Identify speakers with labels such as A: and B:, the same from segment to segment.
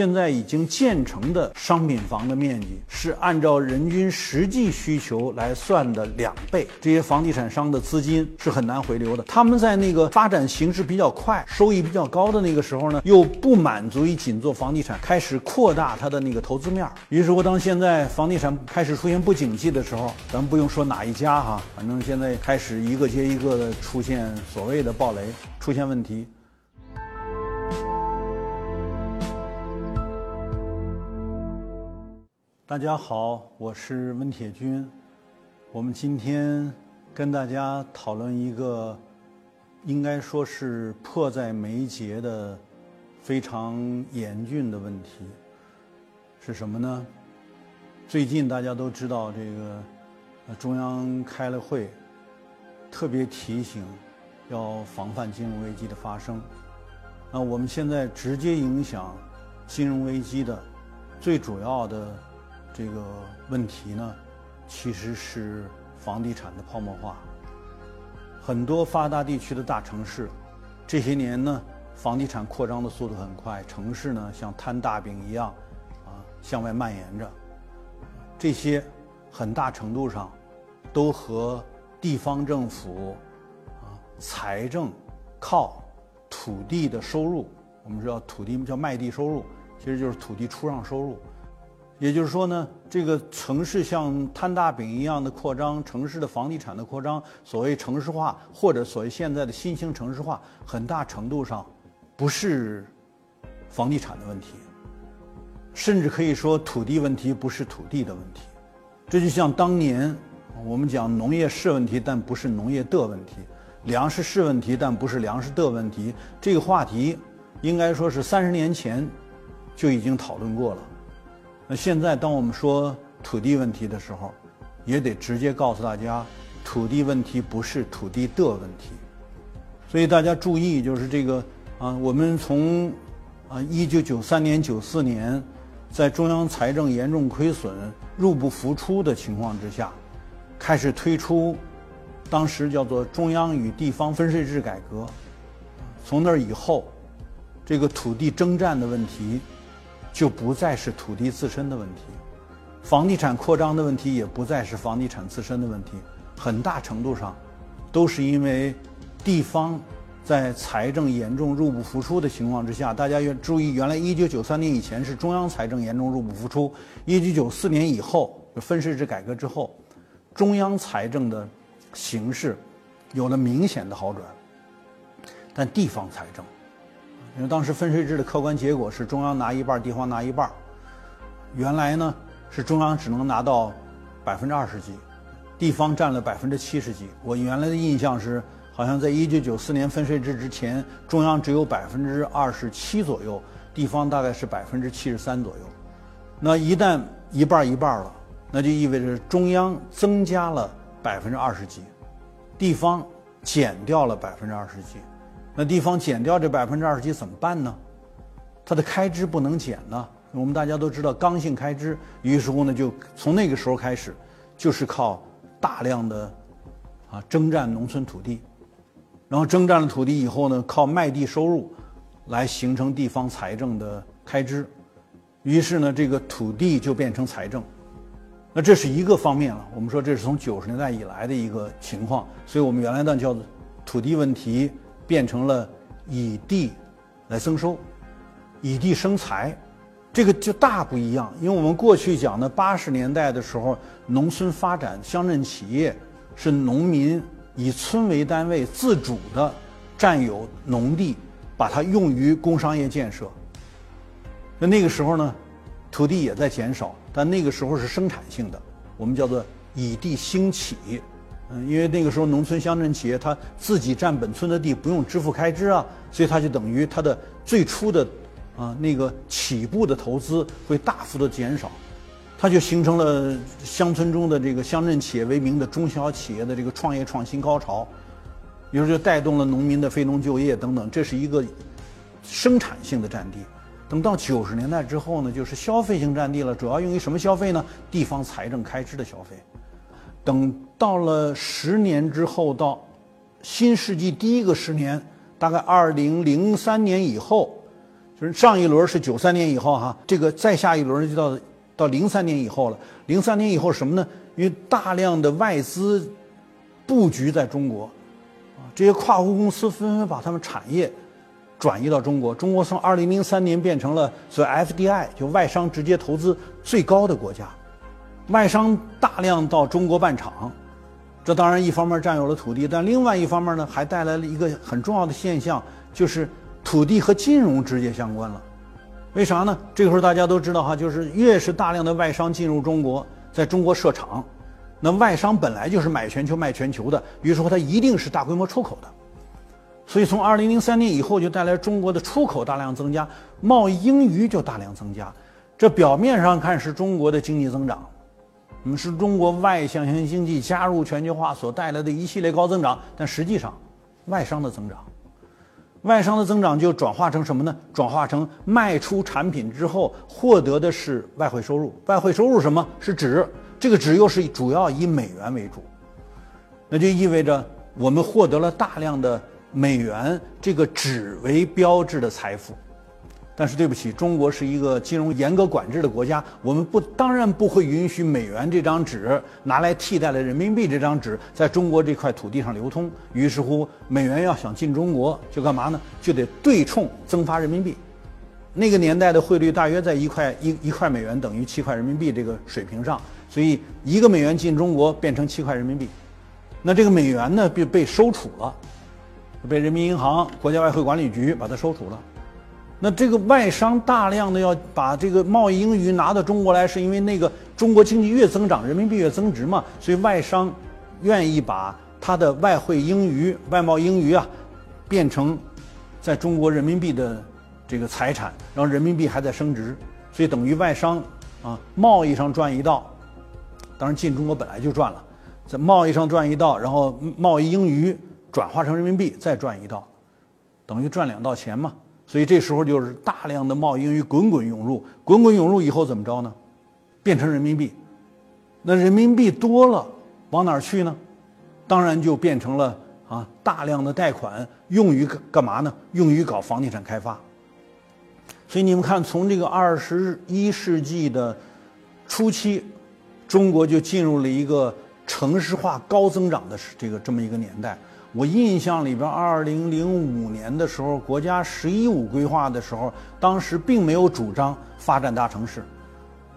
A: 现在已经建成的商品房的面积是按照人均实际需求来算的两倍。这些房地产商的资金是很难回流的。他们在那个发展形势比较快、收益比较高的那个时候呢，又不满足于仅做房地产，开始扩大它的那个投资面。于是乎，当现在房地产开始出现不景气的时候，咱们不用说哪一家哈，反正现在开始一个接一个的出现所谓的暴雷，出现问题。大家好，我是温铁军。我们今天跟大家讨论一个，应该说是迫在眉睫的非常严峻的问题，是什么呢？最近大家都知道，这个中央开了会，特别提醒要防范金融危机的发生。那我们现在直接影响金融危机的最主要的。这个问题呢，其实是房地产的泡沫化。很多发达地区的大城市，这些年呢，房地产扩张的速度很快，城市呢像摊大饼一样，啊，向外蔓延着。这些很大程度上都和地方政府啊财政靠土地的收入，我们知道土地叫卖地收入，其实就是土地出让收入。也就是说呢，这个城市像摊大饼一样的扩张，城市的房地产的扩张，所谓城市化或者所谓现在的新兴城市化，很大程度上不是房地产的问题，甚至可以说土地问题不是土地的问题。这就像当年我们讲农业是问题，但不是农业的问题；粮食是问题，但不是粮食的问题。这个话题应该说是三十年前就已经讨论过了。那现在，当我们说土地问题的时候，也得直接告诉大家，土地问题不是土地的问题。所以大家注意，就是这个啊，我们从啊一九九三年、九四年，在中央财政严重亏损、入不敷出的情况之下，开始推出当时叫做中央与地方分税制改革。从那以后，这个土地征占的问题。就不再是土地自身的问题，房地产扩张的问题也不再是房地产自身的问题，很大程度上，都是因为地方在财政严重入不敷出的情况之下。大家要注意，原来一九九三年以前是中央财政严重入不敷出，一九九四年以后分税制改革之后，中央财政的形势有了明显的好转，但地方财政。因为当时分税制的客观结果是中央拿一半，地方拿一半。原来呢是中央只能拿到百分之二十几，地方占了百分之七十几。我原来的印象是，好像在一九九四年分税制之前，中央只有百分之二十七左右，地方大概是百分之七十三左右。那一旦一半一半了，那就意味着中央增加了百分之二十几，地方减掉了百分之二十几。那地方减掉这百分之二十几怎么办呢？它的开支不能减呢。我们大家都知道刚性开支，于是乎呢，就从那个时候开始，就是靠大量的啊征占农村土地，然后征占了土地以后呢，靠卖地收入来形成地方财政的开支，于是呢，这个土地就变成财政。那这是一个方面了。我们说这是从九十年代以来的一个情况，所以我们原来呢叫土地问题。变成了以地来增收，以地生财，这个就大不一样。因为我们过去讲的八十年代的时候，农村发展、乡镇企业是农民以村为单位自主的占有农地，把它用于工商业建设。那那个时候呢，土地也在减少，但那个时候是生产性的，我们叫做以地兴起。嗯，因为那个时候农村乡镇企业他自己占本村的地，不用支付开支啊，所以他就等于他的最初的啊那个起步的投资会大幅的减少，它就形成了乡村中的这个乡镇企业为名的中小企业的这个创业创新高潮，于是就带动了农民的非农就业等等，这是一个生产性的占地。等到九十年代之后呢，就是消费性占地了，主要用于什么消费呢？地方财政开支的消费。等到了十年之后，到新世纪第一个十年，大概二零零三年以后，就是上一轮是九三年以后哈，这个再下一轮就到到零三年以后了。零三年以后什么呢？因为大量的外资布局在中国，啊，这些跨国公司纷纷把他们产业转移到中国。中国从二零零三年变成了所谓 FDI，就外商直接投资最高的国家，外商大量到中国办厂。这当然一方面占有了土地，但另外一方面呢，还带来了一个很重要的现象，就是土地和金融直接相关了。为啥呢？这个时候大家都知道哈，就是越是大量的外商进入中国，在中国设厂，那外商本来就是买全球卖全球的，于是乎它一定是大规模出口的。所以从二零零三年以后，就带来中国的出口大量增加，贸易盈余就大量增加。这表面上看是中国的经济增长。我们，是中国外向型经济加入全球化所带来的一系列高增长，但实际上，外商的增长，外商的增长就转化成什么呢？转化成卖出产品之后获得的是外汇收入。外汇收入什么是纸？这个纸又是主要以美元为主，那就意味着我们获得了大量的美元这个纸为标志的财富。但是对不起，中国是一个金融严格管制的国家，我们不当然不会允许美元这张纸拿来替代了人民币这张纸在中国这块土地上流通。于是乎，美元要想进中国，就干嘛呢？就得对冲增发人民币。那个年代的汇率大约在一块一一块美元等于七块人民币这个水平上，所以一个美元进中国变成七块人民币。那这个美元呢，被被收储了，被人民银行、国家外汇管理局把它收储了。那这个外商大量的要把这个贸易盈余拿到中国来，是因为那个中国经济越增长，人民币越增值嘛，所以外商愿意把它的外汇盈余、外贸盈余啊变成在中国人民币的这个财产，然后人民币还在升值，所以等于外商啊贸易上赚一道，当然进中国本来就赚了，在贸易上赚一道，然后贸易盈余转化成人民币再赚一道，等于赚两道钱嘛。所以这时候就是大量的贸易盈余滚滚涌入，滚滚涌入以后怎么着呢？变成人民币，那人民币多了，往哪儿去呢？当然就变成了啊大量的贷款，用于干嘛呢？用于搞房地产开发。所以你们看，从这个二十一世纪的初期，中国就进入了一个城市化高增长的这个这么一个年代。我印象里边，二零零五年的时候，国家“十一五”规划的时候，当时并没有主张发展大城市。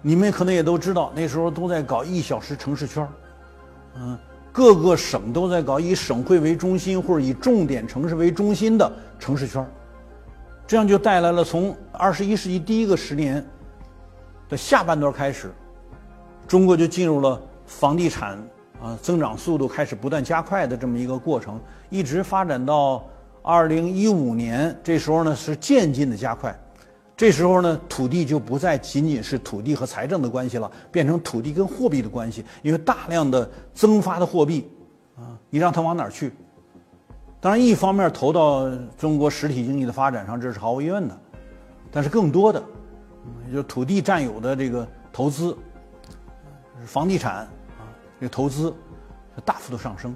A: 你们可能也都知道，那时候都在搞一小时城市圈嗯，各个省都在搞以省会为中心或者以重点城市为中心的城市圈这样就带来了从二十一世纪第一个十年的下半段开始，中国就进入了房地产。啊，增长速度开始不断加快的这么一个过程，一直发展到二零一五年，这时候呢是渐进的加快。这时候呢，土地就不再仅仅是土地和财政的关系了，变成土地跟货币的关系。因为大量的增发的货币，啊，你让它往哪儿去？当然，一方面投到中国实体经济的发展上，这是毫无疑问的。但是更多的，也就土地占有的这个投资，房地产。这个投资大幅度上升，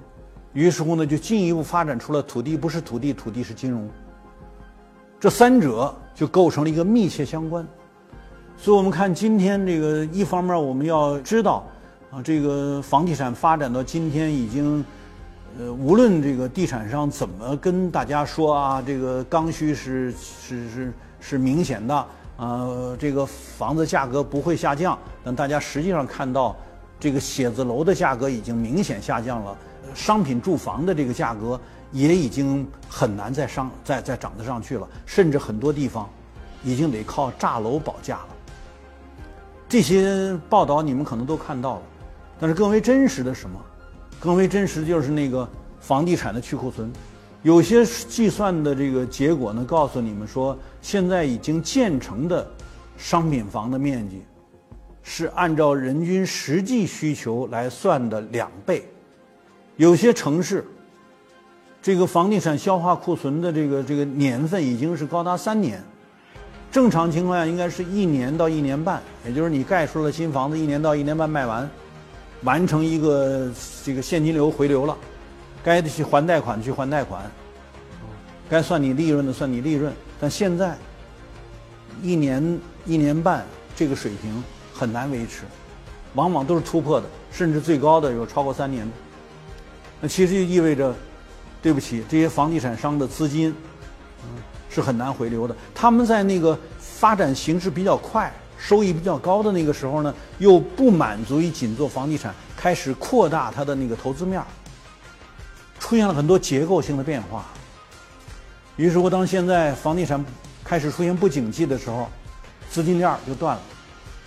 A: 于是乎呢，就进一步发展出了土地不是土地，土地是金融，这三者就构成了一个密切相关。所以，我们看今天这个，一方面我们要知道啊，这个房地产发展到今天已经，呃，无论这个地产商怎么跟大家说啊，这个刚需是是是是明显的啊，这个房子价格不会下降，但大家实际上看到。这个写字楼的价格已经明显下降了，商品住房的这个价格也已经很难再上再再涨得上去了，甚至很多地方已经得靠炸楼保价了。这些报道你们可能都看到了，但是更为真实的什么？更为真实的就是那个房地产的去库存，有些计算的这个结果呢，告诉你们说，现在已经建成的商品房的面积。是按照人均实际需求来算的两倍，有些城市，这个房地产消化库存的这个这个年份已经是高达三年，正常情况下应该是一年到一年半，也就是你盖出了新房子，一年到一年半卖完，完成一个这个现金流回流了，该去还贷款去还贷款，该算你利润的算你利润，但现在一年一年半这个水平很难维持，往往都是突破的，甚至最高的有超过三年的。那其实就意味着，对不起，这些房地产商的资金，是很难回流的。他们在那个发展形势比较快、收益比较高的那个时候呢，又不满足于仅做房地产，开始扩大它的那个投资面儿。出现了很多结构性的变化，于是乎，当现在房地产开始出现不景气的时候，资金链就断了。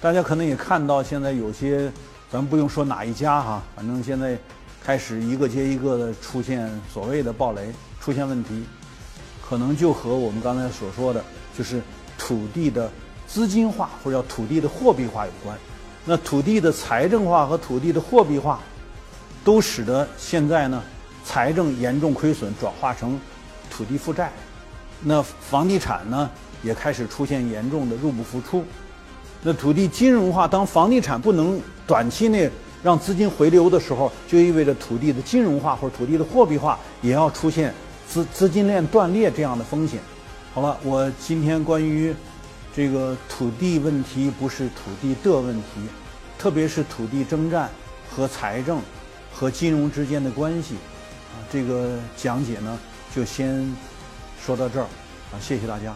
A: 大家可能也看到，现在有些，咱不用说哪一家哈，反正现在开始一个接一个的出现所谓的暴雷，出现问题，可能就和我们刚才所说的，就是土地的资金化或者叫土地的货币化有关。那土地的财政化和土地的货币化，都使得现在呢。财政严重亏损，转化成土地负债，那房地产呢也开始出现严重的入不敷出。那土地金融化，当房地产不能短期内让资金回流的时候，就意味着土地的金融化或者土地的货币化也要出现资资金链断裂这样的风险。好了，我今天关于这个土地问题不是土地的问题，特别是土地征战和财政和金融之间的关系。啊这个讲解呢，就先说到这儿，啊，谢谢大家。